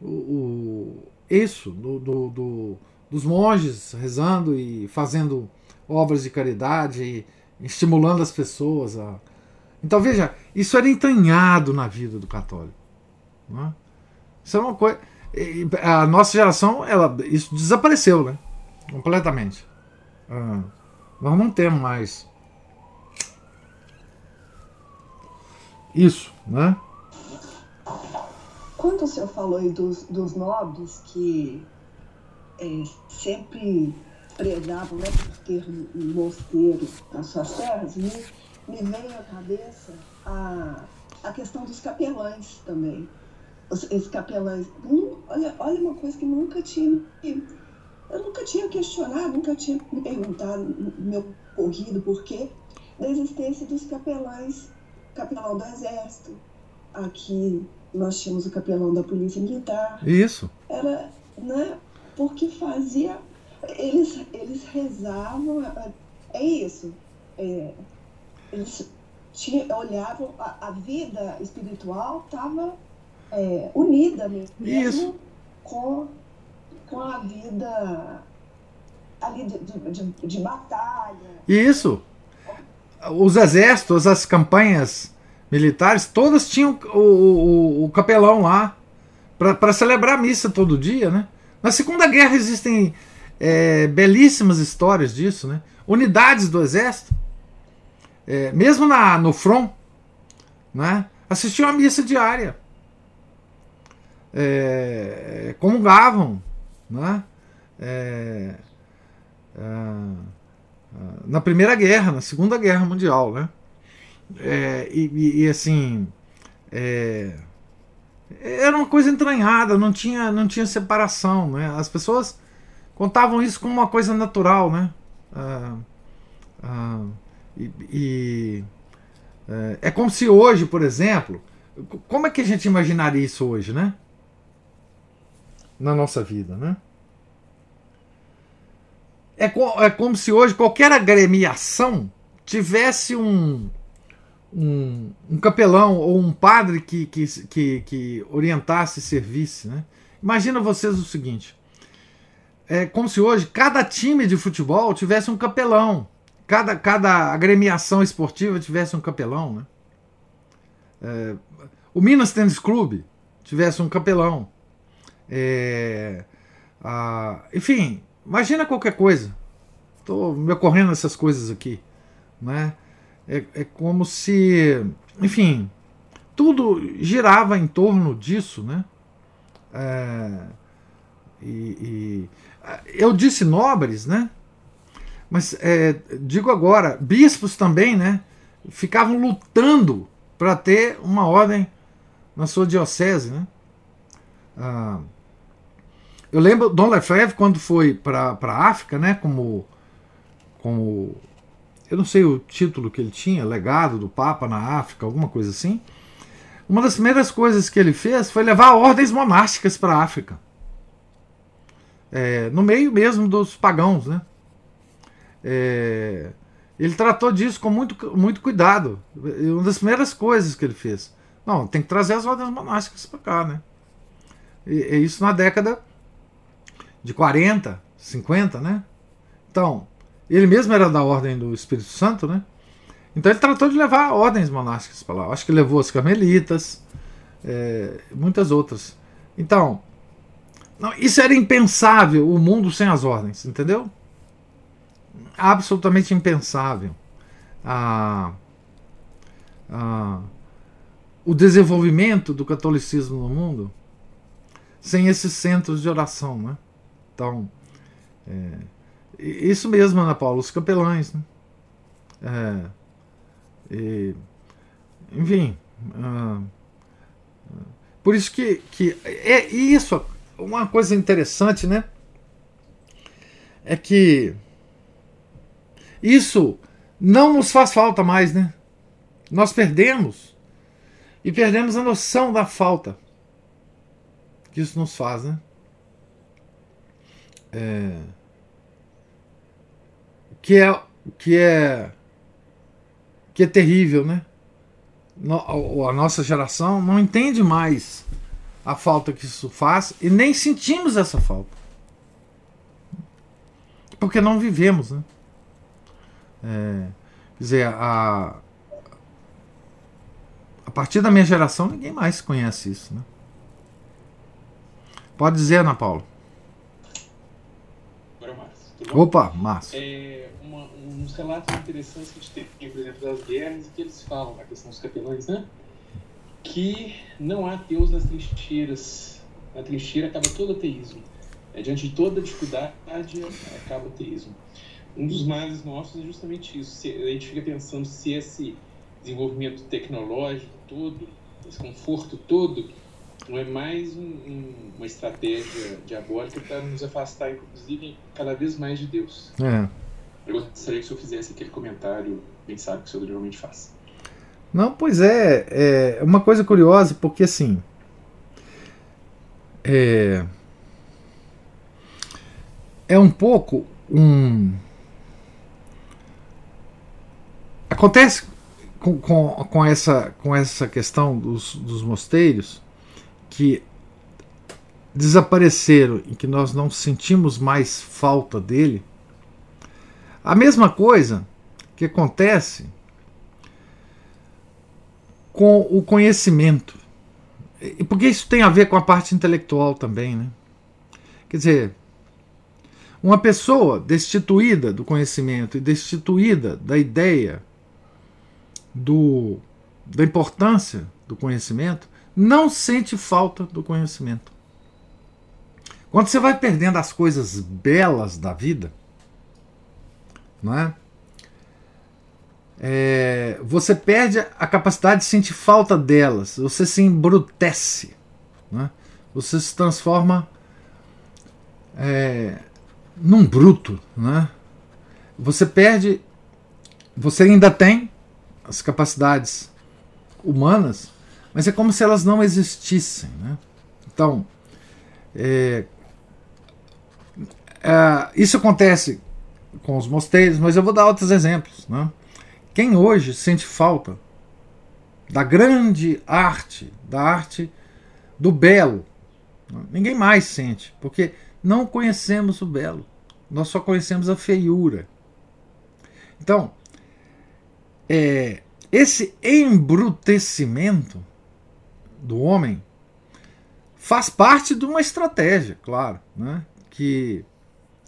o, o, isso do, do, do, dos monges rezando e fazendo obras de caridade, e estimulando as pessoas a. Então veja, isso era entranhado na vida do católico. Né? Isso era uma coisa a nossa geração, ela, isso desapareceu, né? Completamente. Ah, nós não temos mais isso, né? Quando o senhor falou aí dos, dos nobres que é, sempre prezavam né, por ter um mosteiro nas suas terras, me, me veio à cabeça a, a questão dos capelães também esses capelães. Olha, olha uma coisa que nunca tinha. Eu nunca tinha questionado, nunca tinha me perguntado no meu corrido porquê da existência dos capelães, capelão do Exército. Aqui nós tínhamos o capelão da Polícia Militar. Isso. Era, né? Porque fazia. Eles, eles rezavam. É isso. É, eles tinha, olhavam, a, a vida espiritual estava é, unida mesmo Isso. com, com a vida ali de, de, de, de batalha. Isso. Os exércitos, as campanhas militares, todas tinham o, o, o capelão lá para celebrar a missa todo dia, né? Na Segunda Guerra existem é, belíssimas histórias disso, né? Unidades do exército, é, mesmo na, no front, né? assistiam a missa diária, é, comungavam, né? É, é, na Primeira Guerra, na Segunda Guerra Mundial, né? É, e, e, assim é, era uma coisa entranhada, não tinha, não tinha separação, né? As pessoas contavam isso como uma coisa natural, né? Ah, ah, e, e é, é como se hoje, por exemplo, como é que a gente imaginaria isso hoje, né? Na nossa vida, né? É, é como se hoje qualquer agremiação tivesse um, um, um, capelão ou um padre que, que, que, que orientasse e servisse. Né? Imagina vocês o seguinte: é como se hoje cada time de futebol tivesse um capelão, cada, cada agremiação esportiva tivesse um capelão. Né? É, o Minas Tênis Clube tivesse um capelão. É, a, enfim, imagina qualquer coisa. Estou me ocorrendo essas coisas aqui. Né? É, é como se, enfim, tudo girava em torno disso, né? É, e, e, eu disse nobres, né? Mas é, digo agora, bispos também, né? Ficavam lutando para ter uma ordem na sua diocese, né? Ah, eu lembro Dom Lefebvre quando foi para a África, né? Como como eu não sei o título que ele tinha, legado do Papa na África, alguma coisa assim. Uma das primeiras coisas que ele fez foi levar ordens monásticas para a África. É, no meio mesmo dos pagãos, né? É, ele tratou disso com muito, muito cuidado. Uma das primeiras coisas que ele fez. Não, tem que trazer as ordens monásticas para cá, né? E, e isso na década de 40, 50, né? Então, ele mesmo era da ordem do Espírito Santo, né? Então ele tratou de levar ordens monásticas para lá. Acho que levou as carmelitas, é, muitas outras. Então, não, isso era impensável, o mundo sem as ordens, entendeu? Absolutamente impensável. Ah, ah, o desenvolvimento do catolicismo no mundo sem esses centros de oração, né? Então, é, isso mesmo, Ana Paula, os capelães. Né? É, e, enfim. Uh, por isso que, que é isso, uma coisa interessante, né? É que isso não nos faz falta mais, né? Nós perdemos e perdemos a noção da falta que isso nos faz, né? É, que é que é que é terrível, né? a nossa geração não entende mais a falta que isso faz e nem sentimos essa falta. Porque não vivemos, né? É, quer dizer, a, a partir da minha geração ninguém mais conhece isso, né? Pode dizer, Ana Paula. Opa, Márcio. É, uma, uns relatos interessantes que a gente tem, por exemplo, das guerras, que eles falam, a questão dos capelães, né? Que não há Deus nas trincheiras. Na trincheira acaba todo ateísmo. É, diante de toda dificuldade, acaba o ateísmo. Um dos males nossos é justamente isso. Se, a gente fica pensando se esse desenvolvimento tecnológico todo, esse conforto todo, não é mais um, um, uma estratégia diabólica para nos afastar, inclusive, cada vez mais de Deus. É. Eu gostaria que o senhor fizesse aquele comentário bem sabe que o senhor geralmente faz. Não, pois é, é uma coisa curiosa, porque assim. É, é um pouco um. Acontece com, com, com, essa, com essa questão dos, dos mosteiros que desapareceram e que nós não sentimos mais falta dele, a mesma coisa que acontece com o conhecimento. Porque isso tem a ver com a parte intelectual também, né? Quer dizer, Uma pessoa destituída do conhecimento e destituída da ideia do, da importância do conhecimento não sente falta do conhecimento. Quando você vai perdendo as coisas belas da vida, não é? é? você perde a capacidade de sentir falta delas, você se embrutece, é? você se transforma é, num bruto, né? Você perde, você ainda tem as capacidades humanas, mas é como se elas não existissem, né? Então, é, é, isso acontece com os mosteiros, mas eu vou dar outros exemplos, né? Quem hoje sente falta da grande arte, da arte do belo, né? ninguém mais sente, porque não conhecemos o belo. Nós só conhecemos a feiura. Então, é, esse embrutecimento do homem faz parte de uma estratégia, claro, né? que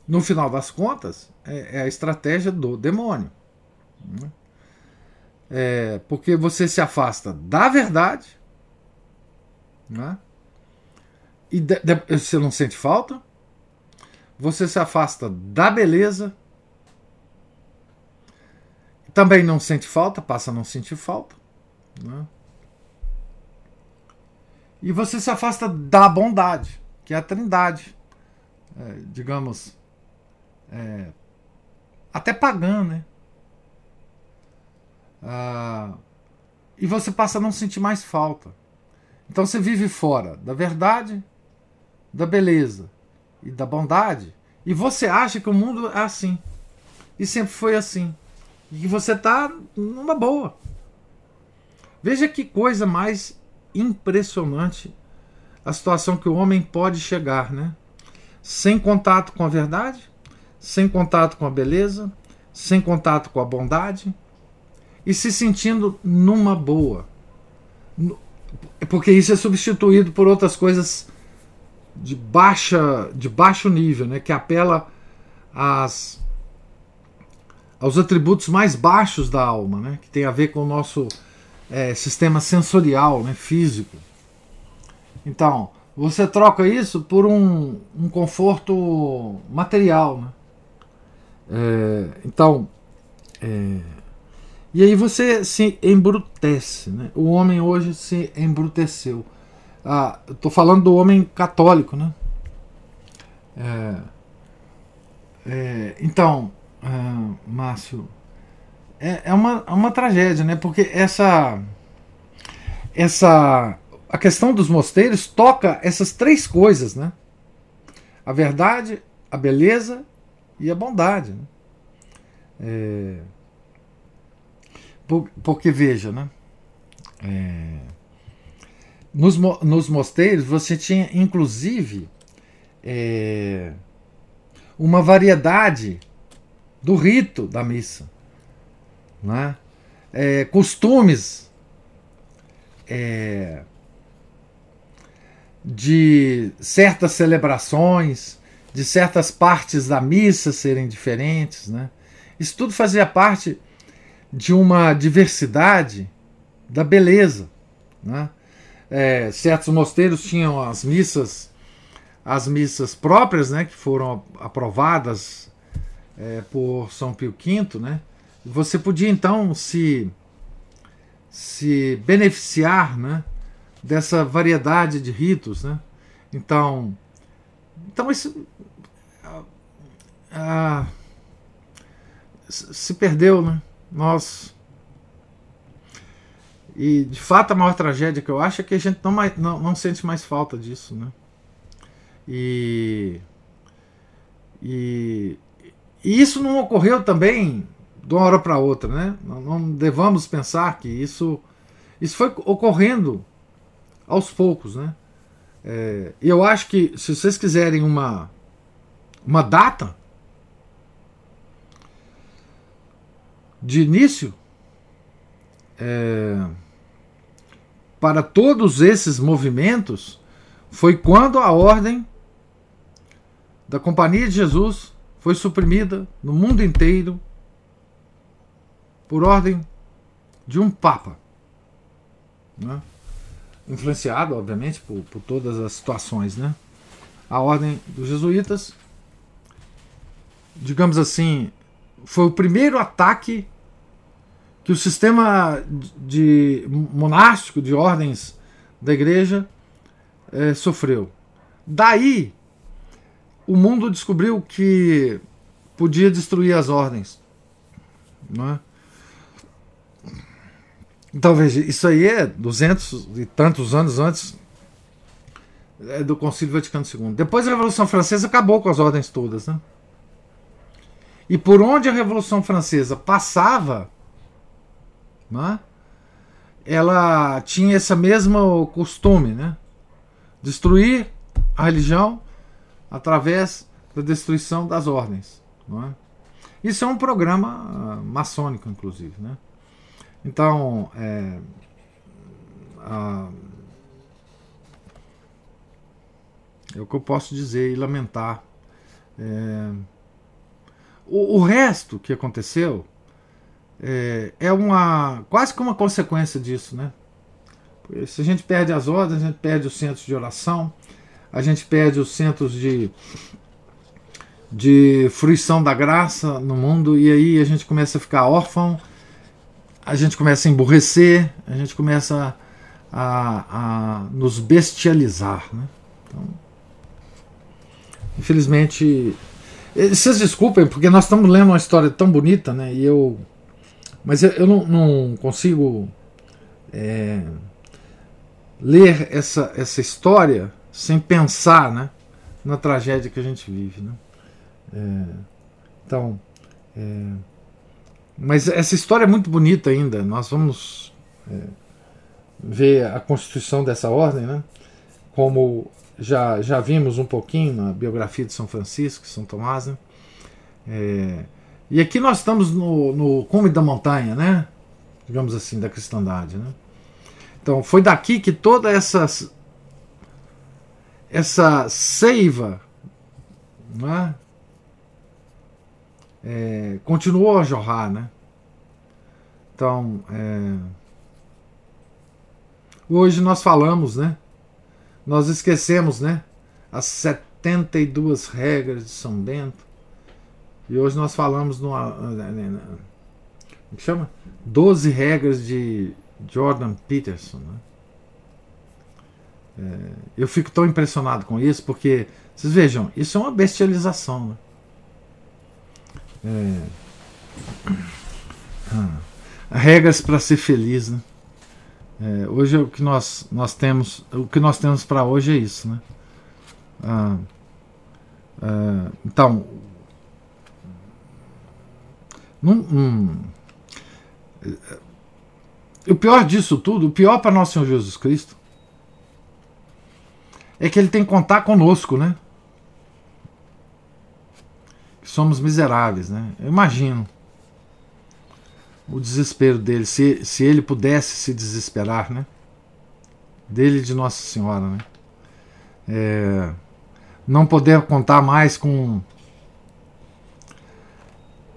no final das contas é, é a estratégia do demônio. Né? É, porque você se afasta da verdade, né? e de, de, você não sente falta, você se afasta da beleza, também não sente falta, passa a não sentir falta. Né? E você se afasta da bondade, que é a trindade, é, digamos, é, até pagã, né? Ah, e você passa a não sentir mais falta. Então você vive fora da verdade, da beleza, e da bondade, e você acha que o mundo é assim. E sempre foi assim. E você está numa boa. Veja que coisa mais impressionante a situação que o homem pode chegar, né? Sem contato com a verdade, sem contato com a beleza, sem contato com a bondade e se sentindo numa boa. Porque isso é substituído por outras coisas de baixa de baixo nível, né, que apela às aos atributos mais baixos da alma, né, que tem a ver com o nosso é, sistema sensorial, né, físico. Então, você troca isso por um, um conforto material, né? É, então, é, e aí você se embrutece, né? O homem hoje se embruteceu. Ah, Estou falando do homem católico, né? É, é, então, ah, Márcio, é, é, uma, é uma tragédia, né? Porque essa, essa, a questão dos mosteiros toca essas três coisas, né? A verdade, a beleza e a bondade. Né? É, porque veja, né? É, nos, nos mosteiros você tinha inclusive é, uma variedade do rito da missa, né? É, costumes é, de certas celebrações, de certas partes da missa serem diferentes. Né? Isso tudo fazia parte de uma diversidade da beleza. Né? é, certos mosteiros tinham as missas, as missas próprias, né, que foram aprovadas é, por São Pio V, né? Você podia então se se beneficiar, né, dessa variedade de ritos, né? Então, então isso ah, se perdeu, né? Nós e de fato a maior tragédia que eu acho é que a gente não, mais, não, não sente mais falta disso, né? E, e, e isso não ocorreu também de uma hora para outra, né? Não, não devamos pensar que isso, isso foi ocorrendo aos poucos, né? É, eu acho que se vocês quiserem uma, uma data de início, é, para todos esses movimentos foi quando a ordem da Companhia de Jesus foi suprimida no mundo inteiro por ordem de um Papa. Né? Influenciado, obviamente, por, por todas as situações. Né? A ordem dos jesuítas, digamos assim, foi o primeiro ataque que o sistema de monástico de ordens da igreja é, sofreu. Daí, o mundo descobriu que podia destruir as ordens. Não é? Então veja, isso aí é 200 e tantos anos antes é, do Concílio Vaticano II. Depois da Revolução Francesa acabou com as ordens todas. Né? E por onde a Revolução Francesa passava, né, ela tinha esse mesmo costume, né? Destruir a religião através da destruição das ordens. É? Isso é um programa uh, maçônico, inclusive. Né? Então, é, uh, é o que eu posso dizer e lamentar. É, o, o, resto que aconteceu é, é, uma quase que uma consequência disso, né? Se a gente perde as ordens, a gente perde os centros de oração, a gente perde os centros de, de fruição da graça no mundo, e aí a gente começa a ficar órfão, a gente começa a emburrecer, a gente começa a, a nos bestializar. Né? Então, infelizmente, vocês desculpem, porque nós estamos lendo uma história tão bonita, né? E eu, mas eu, eu não, não, consigo é, ler essa, essa história sem pensar né, na tragédia que a gente vive. Né? É, então, é, mas essa história é muito bonita ainda. Nós vamos é, ver a constituição dessa ordem, né? como já, já vimos um pouquinho na biografia de São Francisco, São Tomás. Né? É, e aqui nós estamos no, no cume da montanha, né? digamos assim, da cristandade. Né? Então foi daqui que toda essa essa seiva é? É, continuou a jorrar, né? Então, é, hoje nós falamos, né? Nós esquecemos, né? As 72 regras de São Bento. E hoje nós falamos numa. Como que chama? 12 regras de Jordan Peterson. Né? É, eu fico tão impressionado com isso porque, vocês vejam, isso é uma bestialização. Né? É, ah, regras para ser feliz. Né? É, hoje o que nós, nós temos, o que nós temos para hoje é isso, né? Ah, ah, então, num, hum, o pior disso tudo, o pior para nosso Senhor Jesus Cristo, é que ele tem que contar conosco, né? Somos miseráveis, né? Eu imagino o desespero dele, se, se ele pudesse se desesperar, né? Dele e de Nossa Senhora, né? É, não poder contar mais com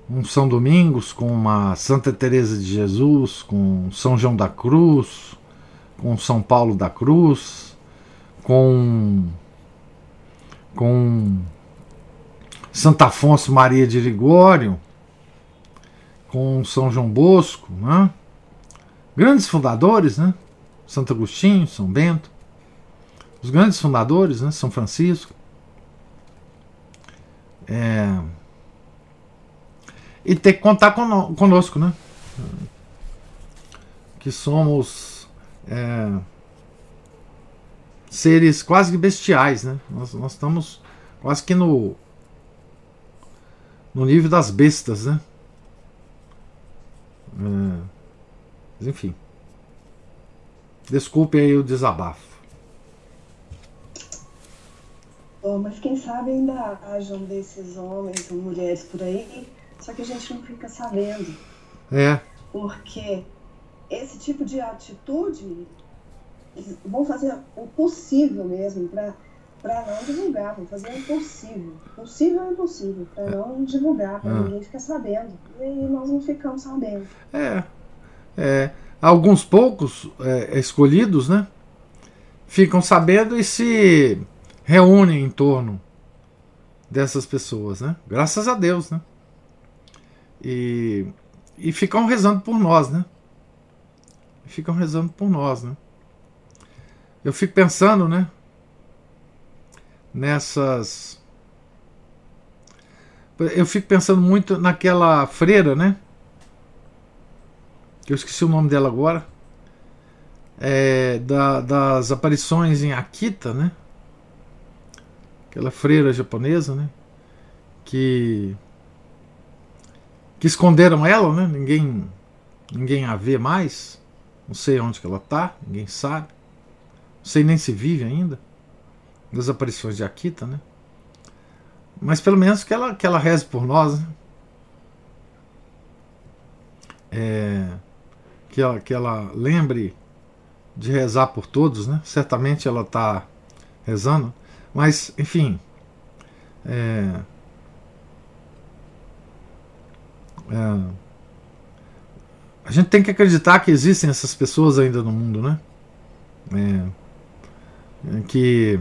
um São Domingos, com uma Santa Teresa de Jesus, com São João da Cruz, com São Paulo da Cruz, com com Santo Afonso Maria de Ligório, com São João Bosco, né? grandes fundadores, né? Santo Agostinho, São Bento, os grandes fundadores, né? São Francisco. É, e ter que contar conosco, né? Que somos é, seres quase que bestiais, né? Nós, nós estamos quase que no no nível das bestas, né? É, mas enfim. Desculpe aí o desabafo. Oh, mas quem sabe ainda hajam desses homens ou mulheres por aí só que a gente não fica sabendo. É. Porque esse tipo de atitude vão fazer o possível mesmo para para não divulgar, vou fazer o impossível. Possível é impossível, para é. não divulgar, para ah. ninguém ficar sabendo. E nós não ficamos sabendo. É. é alguns poucos é, escolhidos, né? Ficam sabendo e se reúnem em torno dessas pessoas, né? Graças a Deus, né? E, e ficam rezando por nós, né? Ficam rezando por nós, né? Eu fico pensando, né? Nessas. Eu fico pensando muito naquela freira, né? Eu esqueci o nome dela agora. É, da, das aparições em Akita, né? Aquela freira japonesa, né? Que que esconderam ela, né? Ninguém ninguém a vê mais. Não sei onde que ela tá, ninguém sabe. Sei nem se vive ainda. Das aparições de Akita, né? Mas pelo menos que ela, que ela reze por nós, né? É, que, ela, que ela lembre de rezar por todos, né? Certamente ela está rezando. Mas, enfim. É, é, a gente tem que acreditar que existem essas pessoas ainda no mundo, né? É, que,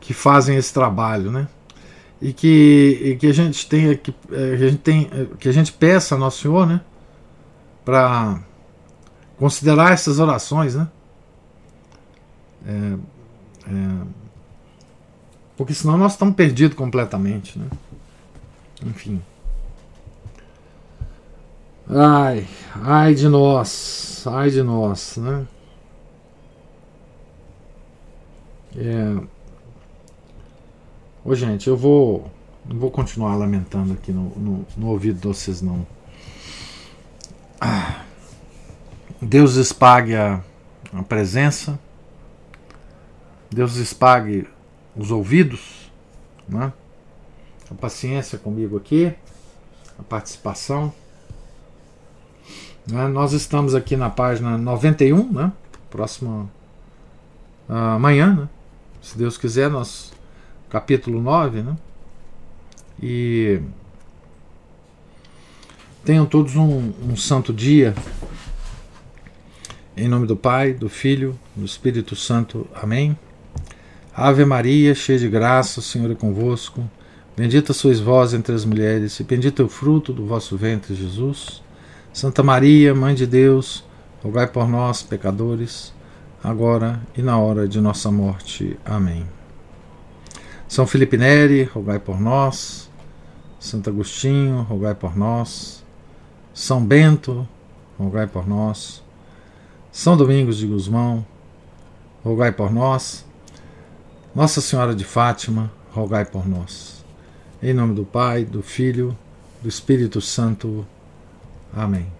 que fazem esse trabalho, né? E que, e que a gente tenha é, que a gente tem que a gente peça a Nosso Senhor, né? Para considerar essas orações, né? É, é, porque senão nós estamos perdidos completamente, né? Enfim. Ai, ai de nós, ai de nós, né? É... Ô, gente, eu vou. Não vou continuar lamentando aqui no, no, no ouvido de vocês, não. Ah. Deus espague a, a presença, Deus espague os ouvidos, né? a paciência comigo aqui, a participação. Né? Nós estamos aqui na página 91, né? próxima amanhã, né? Se Deus quiser, nós, capítulo 9, né? e tenham todos um, um santo dia. Em nome do Pai, do Filho, do Espírito Santo. Amém. Ave Maria, cheia de graça, o Senhor é convosco. Bendita sois vós entre as mulheres, e bendito é o fruto do vosso ventre, Jesus. Santa Maria, Mãe de Deus, rogai por nós, pecadores, agora e na hora de nossa morte. Amém. São Felipe Neri, rogai por nós. Santo Agostinho, rogai por nós. São Bento, rogai por nós. São Domingos de Gusmão, rogai por nós. Nossa Senhora de Fátima, rogai por nós. Em nome do Pai, do Filho, do Espírito Santo. Amém.